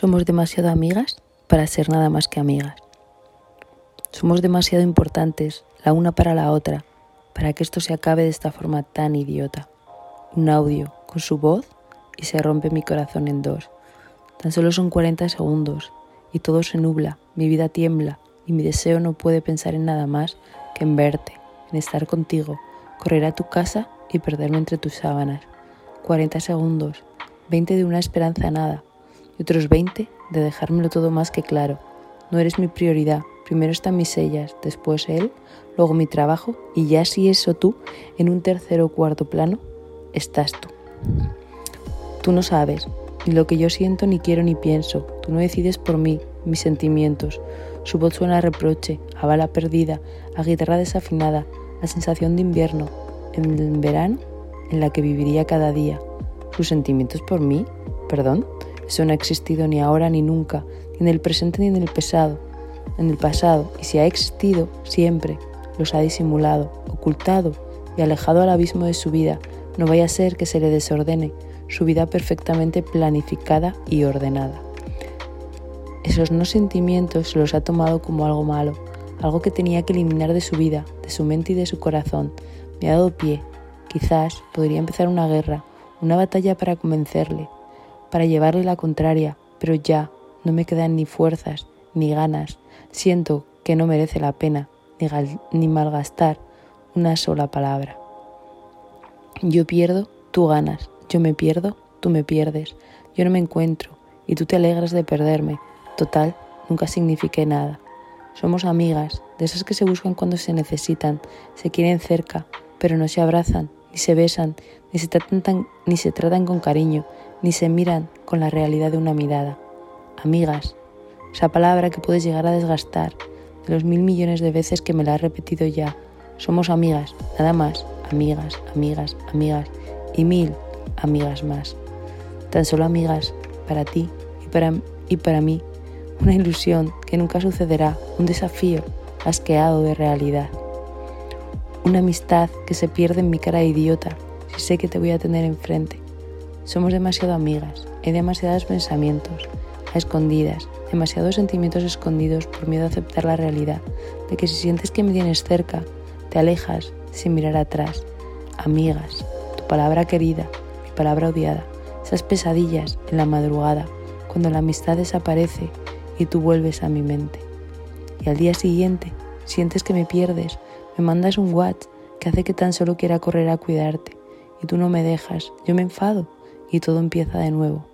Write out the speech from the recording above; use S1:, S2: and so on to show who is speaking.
S1: Somos demasiado amigas para ser nada más que amigas. Somos demasiado importantes la una para la otra para que esto se acabe de esta forma tan idiota. Un audio con su voz y se rompe mi corazón en dos. Tan solo son 40 segundos y todo se nubla, mi vida tiembla y mi deseo no puede pensar en nada más que en verte, en estar contigo, correr a tu casa y perderme entre tus sábanas. 40 segundos, 20 de una esperanza nada, y otros 20 de dejármelo todo más que claro. No eres mi prioridad. Primero están mis sellas, después él, luego mi trabajo y ya si eso tú, en un tercero o cuarto plano, estás tú. Tú no sabes ni lo que yo siento, ni quiero, ni pienso. Tú no decides por mí, mis sentimientos. Su voz suena a reproche, a bala perdida, a guitarra desafinada, a sensación de invierno, en el verano en la que viviría cada día. ¿Sus sentimientos por mí? ¿Perdón? Eso no ha existido ni ahora ni nunca, ni en el presente ni en el pasado. En el pasado, y si ha existido, siempre los ha disimulado, ocultado y alejado al abismo de su vida. No vaya a ser que se le desordene su vida perfectamente planificada y ordenada. Esos no sentimientos los ha tomado como algo malo, algo que tenía que eliminar de su vida, de su mente y de su corazón. Me ha dado pie. Quizás podría empezar una guerra, una batalla para convencerle, para llevarle la contraria, pero ya no me quedan ni fuerzas ni ganas. Siento que no merece la pena ni, ni malgastar una sola palabra. Yo pierdo, tú ganas. Yo me pierdo, tú me pierdes. Yo no me encuentro y tú te alegras de perderme. Total, nunca signifique nada. Somos amigas, de esas que se buscan cuando se necesitan, se quieren cerca, pero no se abrazan, ni se besan, ni se tratan, ni se tratan con cariño, ni se miran con la realidad de una mirada. Amigas, esa palabra que puedes llegar a desgastar de los mil millones de veces que me la has repetido ya. Somos amigas, nada más, amigas, amigas, amigas y mil amigas más. Tan solo amigas para ti y para, y para mí. Una ilusión que nunca sucederá, un desafío asqueado de realidad. Una amistad que se pierde en mi cara idiota si sé que te voy a tener enfrente somos demasiado amigas, hay demasiados pensamientos a escondidas, demasiados sentimientos escondidos por miedo a aceptar la realidad de que si sientes que me tienes cerca, te alejas sin mirar atrás. Amigas, tu palabra querida, mi palabra odiada, esas pesadillas en la madrugada, cuando la amistad desaparece y tú vuelves a mi mente. Y al día siguiente sientes que me pierdes, me mandas un WhatsApp que hace que tan solo quiera correr a cuidarte y tú no me dejas, yo me enfado y todo empieza de nuevo.